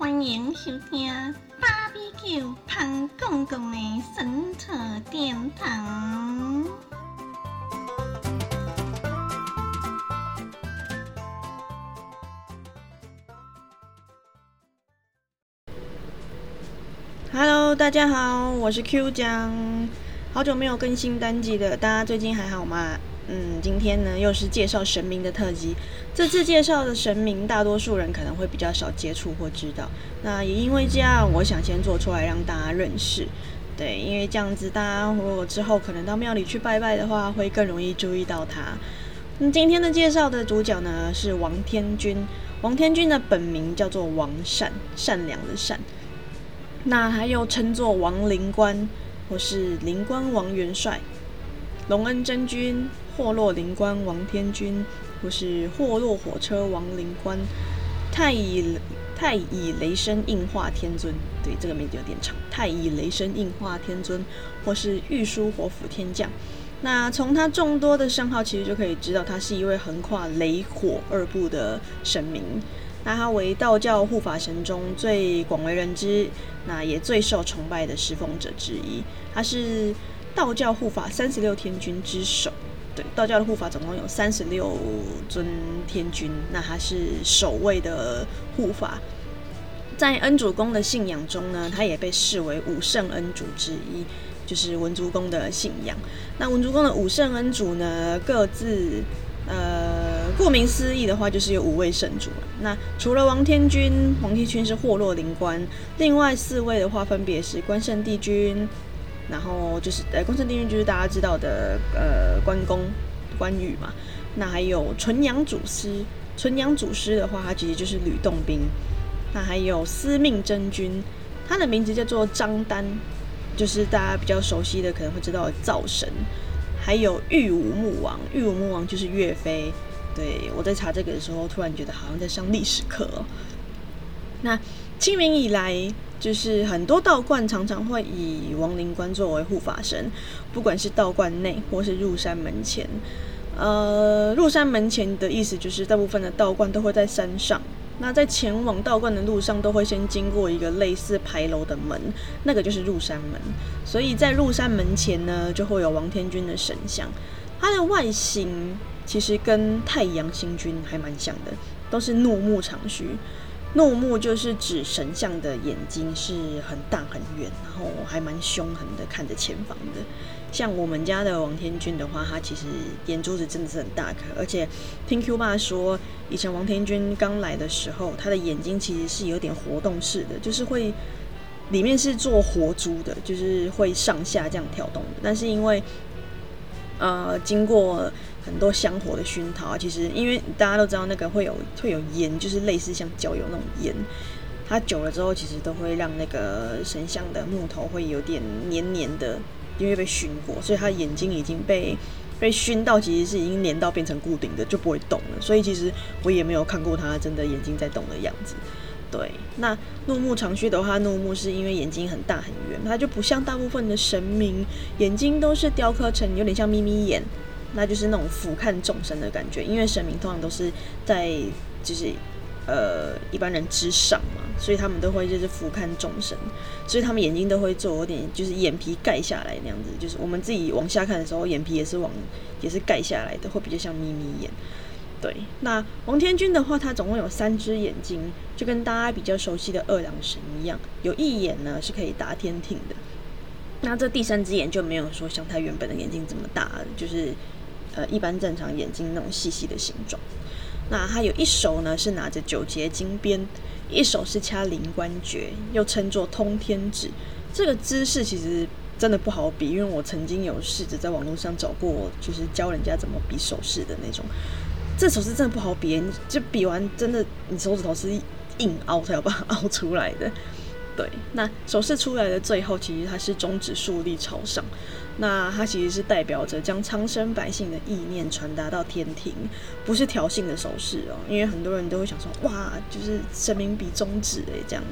欢迎收听《芭比 Q 胖公公的神扯殿堂》。Hello，大家好，我是 Q 江，好久没有更新单集了，大家最近还好吗？嗯，今天呢又是介绍神明的特辑。这次介绍的神明，大多数人可能会比较少接触或知道。那也因为这样，我想先做出来让大家认识。对，因为这样子，大家如果之后可能到庙里去拜拜的话，会更容易注意到他。那今天的介绍的主角呢是王天君。王天君的本名叫做王善，善良的善。那还有称作王灵官，或是灵官王元帅。隆恩真君、霍洛灵官王天君，或是霍洛火车王灵官、太乙太乙雷声应化天尊，对这个名字有点长。太乙雷声应化天尊，或是玉书火府天将。那从他众多的称号，其实就可以知道，他是一位横跨雷火二部的神明。那他为道教护法神中最广为人知，那也最受崇拜的侍奉者之一。他是。道教护法三十六天君之首，对，道教的护法总共有三十六尊天君，那他是首位的护法。在恩主公的信仰中呢，他也被视为五圣恩主之一，就是文殊公的信仰。那文殊公的五圣恩主呢，各自呃，顾名思义的话，就是有五位圣主。那除了王天君，王天君是霍洛灵官，另外四位的话，分别是关圣帝君。然后就是，呃，关圣帝君就是大家知道的，呃，关公、关羽嘛。那还有纯阳祖师，纯阳祖师的话，他其实就是吕洞宾。那还有司命真君，他的名字叫做张丹，就是大家比较熟悉的，可能会知道灶神。还有玉武穆王，玉武穆王就是岳飞。对我在查这个的时候，突然觉得好像在上历史课。那清明以来。就是很多道观常常会以亡灵官作为护法神，不管是道观内或是入山门前。呃，入山门前的意思就是大部分的道观都会在山上，那在前往道观的路上都会先经过一个类似牌楼的门，那个就是入山门。所以在入山门前呢，就会有王天君的神像，它的外形其实跟太阳星君还蛮像的，都是怒目长须。怒目就是指神像的眼睛是很大很圆，然后还蛮凶狠的，看着前方的。像我们家的王天君的话，他其实眼珠子真的是很大颗，而且听 Q 爸说，以前王天君刚来的时候，他的眼睛其实是有点活动式的，就是会里面是做活珠的，就是会上下这样跳动的。但是因为呃经过很多香火的熏陶啊，其实因为大家都知道那个会有会有烟，就是类似像焦油那种烟，它久了之后，其实都会让那个神像的木头会有点黏黏的，因为被熏过，所以他眼睛已经被被熏到，其实是已经黏到变成固定的，就不会动了。所以其实我也没有看过他真的眼睛在动的样子。对，那怒目长须的话，怒目是因为眼睛很大很圆，它就不像大部分的神明眼睛都是雕刻成有点像眯眯眼。那就是那种俯瞰众生的感觉，因为神明通常都是在就是呃一般人之上嘛，所以他们都会就是俯瞰众生，所以他们眼睛都会做有点就是眼皮盖下来那样子，就是我们自己往下看的时候，眼皮也是往也是盖下来的，会比较像眯眯眼。对，那王天君的话，他总共有三只眼睛，就跟大家比较熟悉的二郎神一样，有一眼呢是可以达天庭的，那这第三只眼就没有说像他原本的眼睛这么大，就是。呃，一般正常眼睛那种细细的形状。那他有一手呢是拿着九节金鞭，一手是掐灵官诀，又称作通天指。这个姿势其实真的不好比，因为我曾经有试着在网络上找过，就是教人家怎么比手势的那种。这手势真的不好比，就比完真的你手指头是硬凹才有办法凹出来的。对，那手势出来的最后，其实它是中指竖立朝上。那它其实是代表着将苍生百姓的意念传达到天庭，不是挑衅的手势哦。因为很多人都会想说，哇，就是神明比中指诶这样。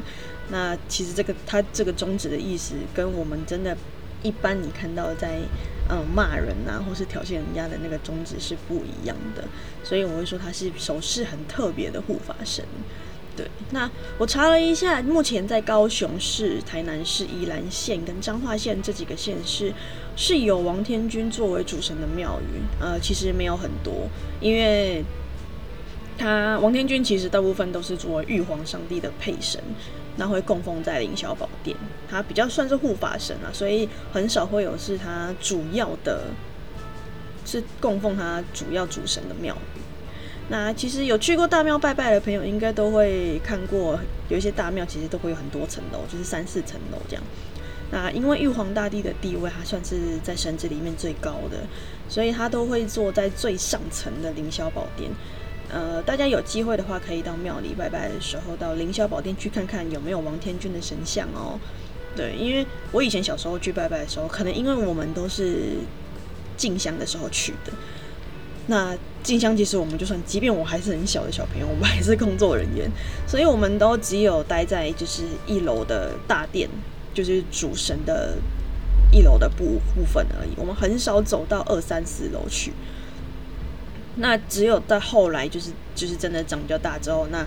那其实这个它这个中指的意思，跟我们真的一般你看到在嗯骂人呐，或是挑衅人家的那个中指是不一样的。所以我会说它是手势很特别的护法神。对，那我查了一下，目前在高雄市、台南市、宜兰县跟彰化县这几个县市是有王天君作为主神的庙宇。呃，其实没有很多，因为他王天君其实大部分都是作为玉皇上帝的配神，那会供奉在凌霄宝殿，他比较算是护法神啊，所以很少会有是他主要的，是供奉他主要主神的庙宇。那其实有去过大庙拜拜的朋友，应该都会看过，有一些大庙其实都会有很多层楼，就是三四层楼这样。那因为玉皇大帝的地位，他算是在神子里面最高的，所以他都会坐在最上层的凌霄宝殿。呃，大家有机会的话，可以到庙里拜拜的时候，到凌霄宝殿去看看有没有王天君的神像哦。对，因为我以前小时候去拜拜的时候，可能因为我们都是进香的时候去的。那静香其实我们就算，即便我还是很小的小朋友，我们还是工作人员，所以我们都只有待在就是一楼的大殿，就是主神的一楼的部部分而已。我们很少走到二三四楼去。那只有到后来，就是就是真的长比较大之后，那。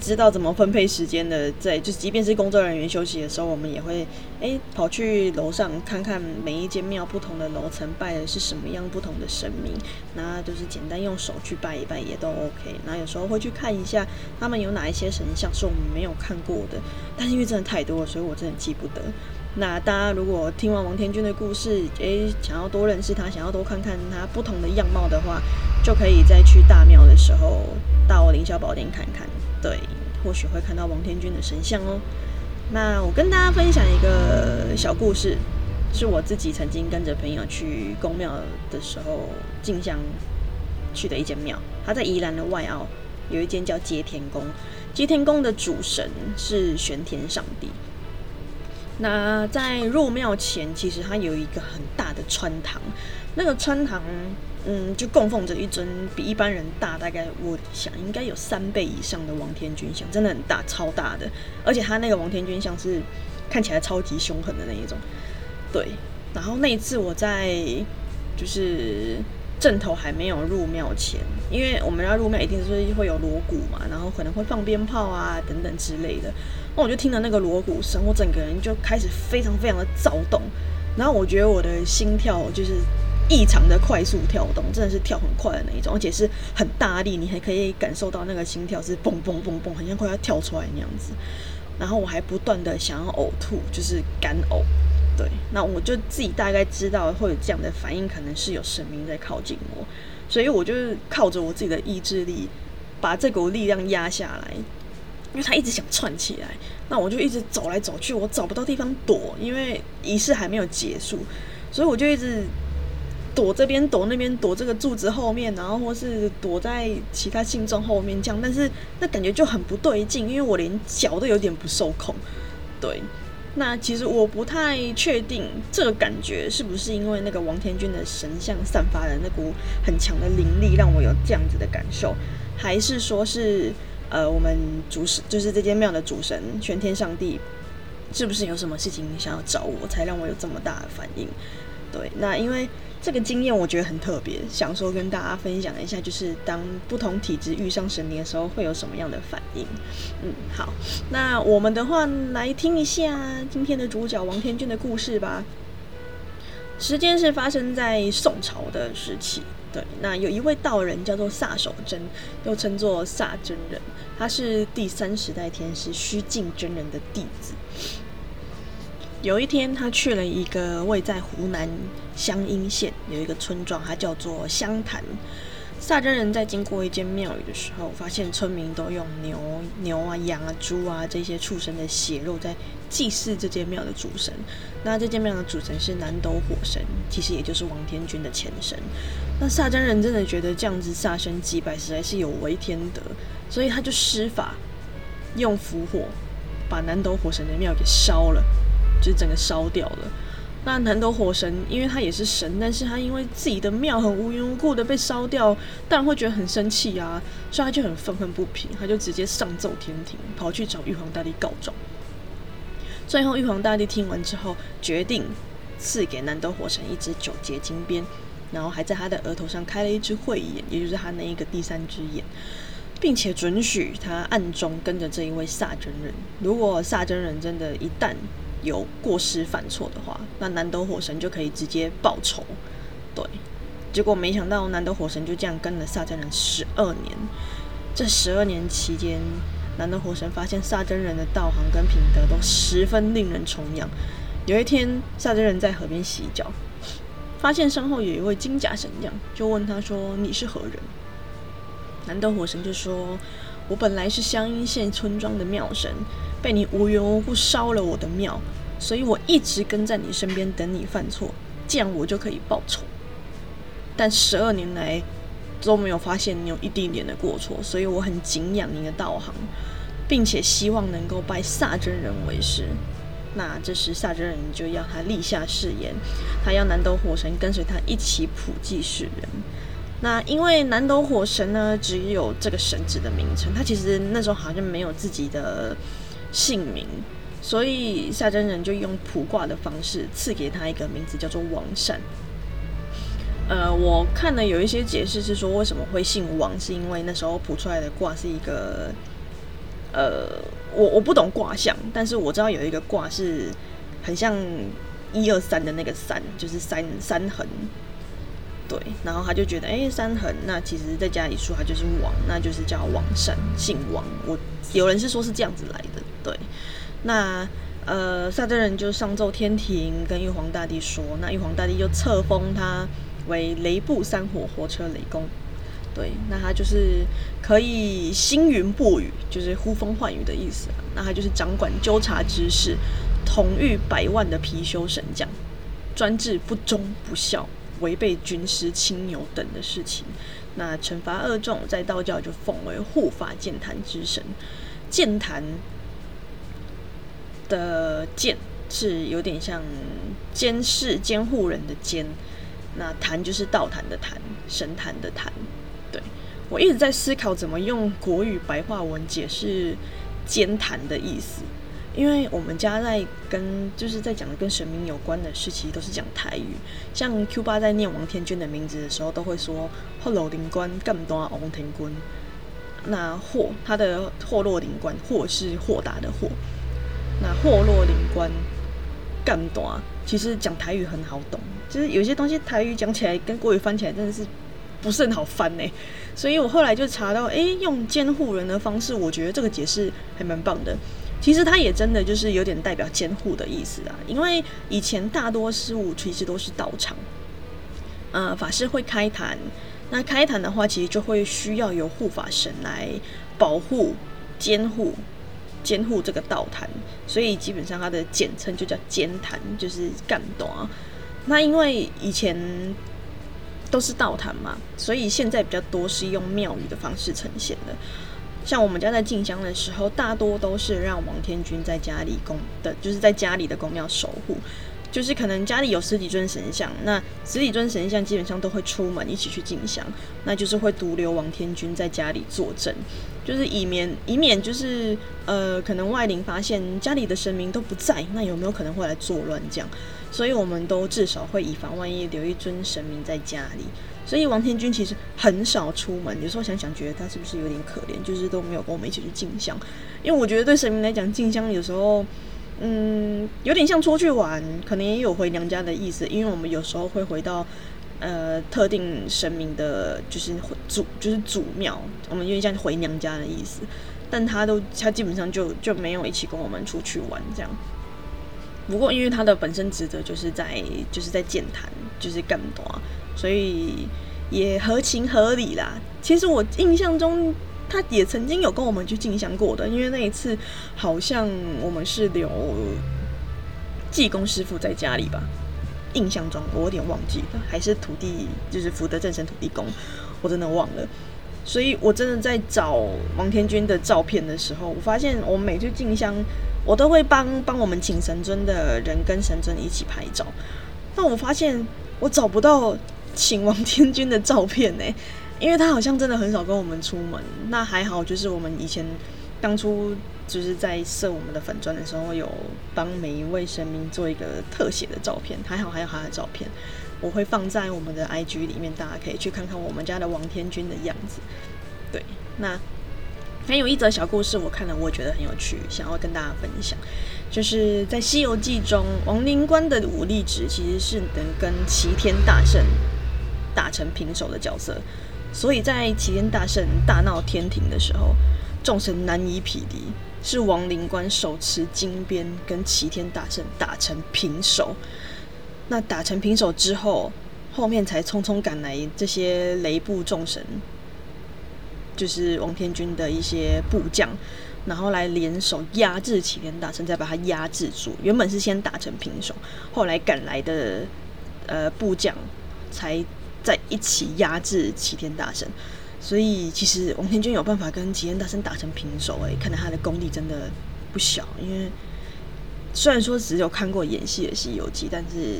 知道怎么分配时间的，在就即便是工作人员休息的时候，我们也会哎跑去楼上看看每一间庙不同的楼层拜的是什么样不同的神明，那就是简单用手去拜一拜也都 OK。那有时候会去看一下他们有哪一些神像是我们没有看过的，但是因为真的太多了，所以我真的记不得。那大家如果听完王天君的故事，诶，想要多认识他，想要多看看他不同的样貌的话，就可以再去大庙的时候到凌霄宝殿看看。对，或许会看到王天君的神像哦。那我跟大家分享一个小故事，是我自己曾经跟着朋友去宫庙的时候进香去的一间庙。它在宜兰的外澳有一间叫接天宫，接天宫的主神是玄天上帝。那在入庙前，其实它有一个很大的穿堂，那个穿堂。嗯，就供奉着一尊比一般人大，大概我想应该有三倍以上的王天君像，真的很大，超大的。而且他那个王天君像是看起来超级凶狠的那一种。对，然后那一次我在就是正头还没有入庙前，因为我们要入庙一定是会有锣鼓嘛，然后可能会放鞭炮啊等等之类的。那我就听了那个锣鼓声，我整个人就开始非常非常的躁动，然后我觉得我的心跳就是。异常的快速跳动，真的是跳很快的那一种，而且是很大力，你还可以感受到那个心跳是嘣嘣嘣嘣，很像快要跳出来那样子。然后我还不断的想要呕吐，就是干呕。对，那我就自己大概知道会有这样的反应，可能是有神明在靠近我，所以我就是靠着我自己的意志力，把这股力量压下来。因为他一直想窜起来，那我就一直走来走去，我找不到地方躲，因为仪式还没有结束，所以我就一直。躲这边，躲那边，躲这个柱子后面，然后或是躲在其他信众后面这样，但是那感觉就很不对劲，因为我连脚都有点不受控。对，那其实我不太确定这个感觉是不是因为那个王天君的神像散发的那股很强的灵力让我有这样子的感受，还是说是呃我们主神就是这间庙的主神全天上帝是不是有什么事情想要找我，才让我有这么大的反应？对，那因为。这个经验我觉得很特别，想说跟大家分享一下，就是当不同体质遇上神灵的时候，会有什么样的反应？嗯，好，那我们的话来听一下今天的主角王天君的故事吧。时间是发生在宋朝的时期，对，那有一位道人叫做萨守真，又称作萨真人，他是第三十代天师虚静真人的弟子。有一天，他去了一个位在湖南湘阴县有一个村庄，它叫做湘潭。萨真人在经过一间庙宇的时候，发现村民都用牛、牛啊、羊啊、猪啊这些畜生的血肉在祭祀这间庙的主神。那这间庙的主神是南斗火神，其实也就是王天君的前身。那萨真人真的觉得这样子萨身祭拜实在是有违天德，所以他就施法用符火把南斗火神的庙给烧了。就整个烧掉了。那南斗火神，因为他也是神，但是他因为自己的庙很无缘无故的被烧掉，当然会觉得很生气啊，所以他就很愤愤不平，他就直接上奏天庭，跑去找玉皇大帝告状。最后玉皇大帝听完之后，决定赐给南斗火神一只九节金鞭，然后还在他的额头上开了一只慧眼，也就是他那一个第三只眼。并且准许他暗中跟着这一位萨真人。如果萨真人真的一旦有过失犯错的话，那南斗火神就可以直接报仇。对，结果没想到南斗火神就这样跟了萨真人十二年。这十二年期间，南斗火神发现萨真人的道行跟品德都十分令人崇仰。有一天，萨真人在河边洗脚，发现身后有一位金甲神将，就问他说：“你是何人？”南斗火神就说：“我本来是香音县村庄的庙神，被你无缘无故烧了我的庙，所以我一直跟在你身边等你犯错，这样我就可以报仇。但十二年来都没有发现你有一丁点的过错，所以我很敬仰你的道行，并且希望能够拜萨真人为师。那这时萨真人就要他立下誓言，他要南斗火神跟随他一起普济世人。”那因为南斗火神呢，只有这个神子的名称，他其实那时候好像没有自己的姓名，所以夏真人就用卜卦的方式赐给他一个名字，叫做王善。呃，我看了有一些解释是说，为什么会姓王，是因为那时候卜出来的卦是一个，呃，我我不懂卦象，但是我知道有一个卦是很像一二三的那个三，就是三三横。对，然后他就觉得，哎，三横，那其实在家里说他就是王，那就是叫王善，姓王。我有人是说是这样子来的，对。那呃，萨真人就上奏天庭，跟玉皇大帝说，那玉皇大帝就册封他为雷部三火火车雷公。对，那他就是可以星云布雨，就是呼风唤雨的意思。那他就是掌管纠察之事，统御百万的貔貅神将，专治不忠不孝。违背军师亲友等的事情，那惩罚恶重，在道教就奉为护法剑坛之神。剑坛的监是有点像监视、监护人的监，那坛就是道坛的坛，神坛的坛。对我一直在思考怎么用国语白话文解释监坛的意思。因为我们家在跟就是在讲的跟神明有关的事情，都是讲台语。像 Q 八在念王天君的名字的时候，都会说“后楼灵官干多王天君”。那霍他的霍洛灵官，霍是豁达的霍。那霍洛灵官干多，其实讲台语很好懂，就是有些东西台语讲起来跟国语翻起来真的是不是很好翻呢。所以我后来就查到，哎，用监护人的方式，我觉得这个解释还蛮棒的。其实它也真的就是有点代表监护的意思啊，因为以前大多数其实都是道场，呃，法师会开坛，那开坛的话，其实就会需要有护法神来保护、监护、监护这个道坛，所以基本上它的简称就叫监坛，就是干多。那因为以前都是道坛嘛，所以现在比较多是用庙宇的方式呈现的。像我们家在进香的时候，大多都是让王天君在家里供的，就是在家里的宫庙守护。就是可能家里有十几尊神像，那十几尊神像基本上都会出门一起去进香，那就是会独留王天君在家里坐镇，就是以免以免就是呃可能外灵发现家里的神明都不在，那有没有可能会来作乱这样？所以我们都至少会以防万一留一尊神明在家里。所以王天君其实很少出门，有时候想想觉得他是不是有点可怜，就是都没有跟我们一起去进香。因为我觉得对神明来讲，进香有时候，嗯，有点像出去玩，可能也有回娘家的意思。因为我们有时候会回到呃特定神明的，就是主就是祖庙，我们有点像回娘家的意思。但他都他基本上就就没有一起跟我们出去玩这样。不过因为他的本身职责就是在就是在建坛，就是干多。所以也合情合理啦。其实我印象中，他也曾经有跟我们去进香过的，因为那一次好像我们是留济公师傅在家里吧。印象中我有点忘记了，还是土地就是福德正神土地公，我真的忘了。所以我真的在找王天君的照片的时候，我发现我每次进香，我都会帮帮我们请神尊的人跟神尊一起拍照。但我发现我找不到。请王天君的照片呢？因为他好像真的很少跟我们出门。那还好，就是我们以前当初就是在设我们的粉砖的时候，有帮每一位神明做一个特写的照片。还好还有他的照片，我会放在我们的 IG 里面，大家可以去看看我们家的王天君的样子。对，那还有一则小故事，我看了我觉得很有趣，想要跟大家分享。就是在《西游记》中，王灵官的武力值其实是能跟齐天大圣打成平手的角色，所以在齐天大圣大闹天庭的时候，众神难以匹敌，是王灵官手持金鞭跟齐天大圣打成平手。那打成平手之后，后面才匆匆赶来这些雷部众神，就是王天军的一些部将。然后来联手压制齐天大圣，再把他压制住。原本是先打成平手，后来赶来的呃部将才在一起压制齐天大圣。所以其实王天军有办法跟齐天大圣打成平手，哎，看来他的功力真的不小。因为虽然说只有看过演戏的《西游记》，但是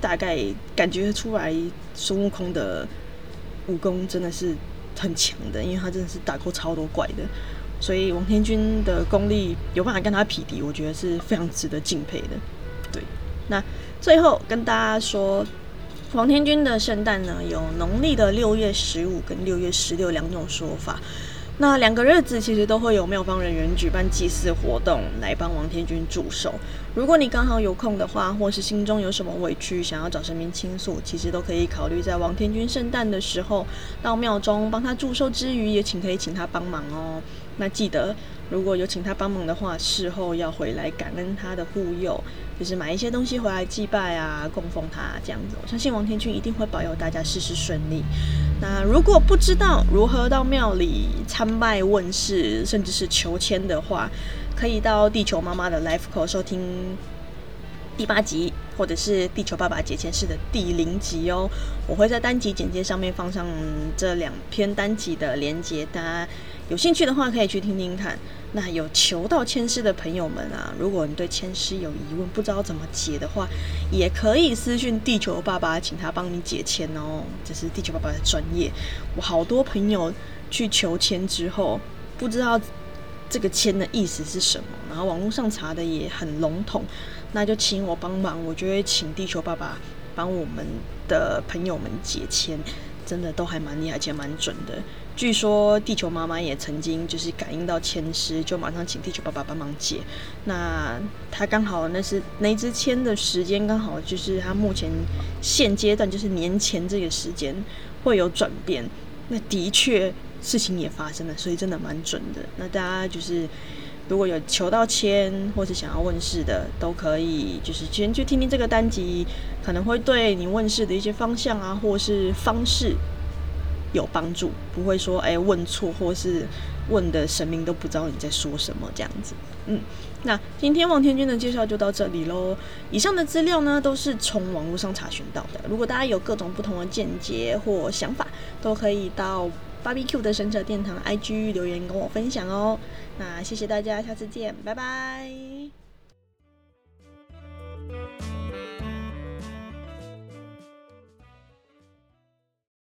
大概感觉出来孙悟空的武功真的是很强的，因为他真的是打过超多怪的。所以王天军的功力有办法跟他匹敌，我觉得是非常值得敬佩的。对，那最后跟大家说，王天军的圣诞呢，有农历的六月十五跟六月十六两种说法。那两个日子其实都会有庙方人员举办祭祀活动来帮王天君祝寿。如果你刚好有空的话，或是心中有什么委屈想要找神明倾诉，其实都可以考虑在王天君圣诞的时候到庙中帮他祝寿之余，也请可以请他帮忙哦。那记得如果有请他帮忙的话，事后要回来感恩他的护佑，就是买一些东西回来祭拜啊，供奉他这样子。我相信王天君一定会保佑大家事事顺利。那如果不知道如何到庙里参拜问事，甚至是求签的话，可以到地球妈妈的 Life Call 收听第八集，或者是地球爸爸解签室的第零集哦。我会在单集简介上面放上这两篇单集的连接，大家有兴趣的话可以去听听看。那有求到签师的朋友们啊，如果你对签师有疑问，不知道怎么解的话，也可以私讯地球爸爸，请他帮你解签哦。这是地球爸爸的专业。我好多朋友去求签之后，不知道这个签的意思是什么，然后网络上查的也很笼统，那就请我帮忙，我就会请地球爸爸帮我们的朋友们解签，真的都还蛮厉害，而且蛮准的。据说地球妈妈也曾经就是感应到签诗，就马上请地球爸爸帮忙解。那他刚好那是那支签的时间，刚好就是他目前现阶段就是年前这个时间会有转变。那的确事情也发生了，所以真的蛮准的。那大家就是如果有求到签或是想要问世的，都可以就是先去听听这个单集，可能会对你问世的一些方向啊，或是方式。有帮助，不会说哎问错，或是问的神明都不知道你在说什么这样子。嗯，那今天王天君的介绍就到这里喽。以上的资料呢都是从网络上查询到的。如果大家有各种不同的见解或想法，都可以到 BBQ 的神者殿堂 IG 留言跟我分享哦。那谢谢大家，下次见，拜拜。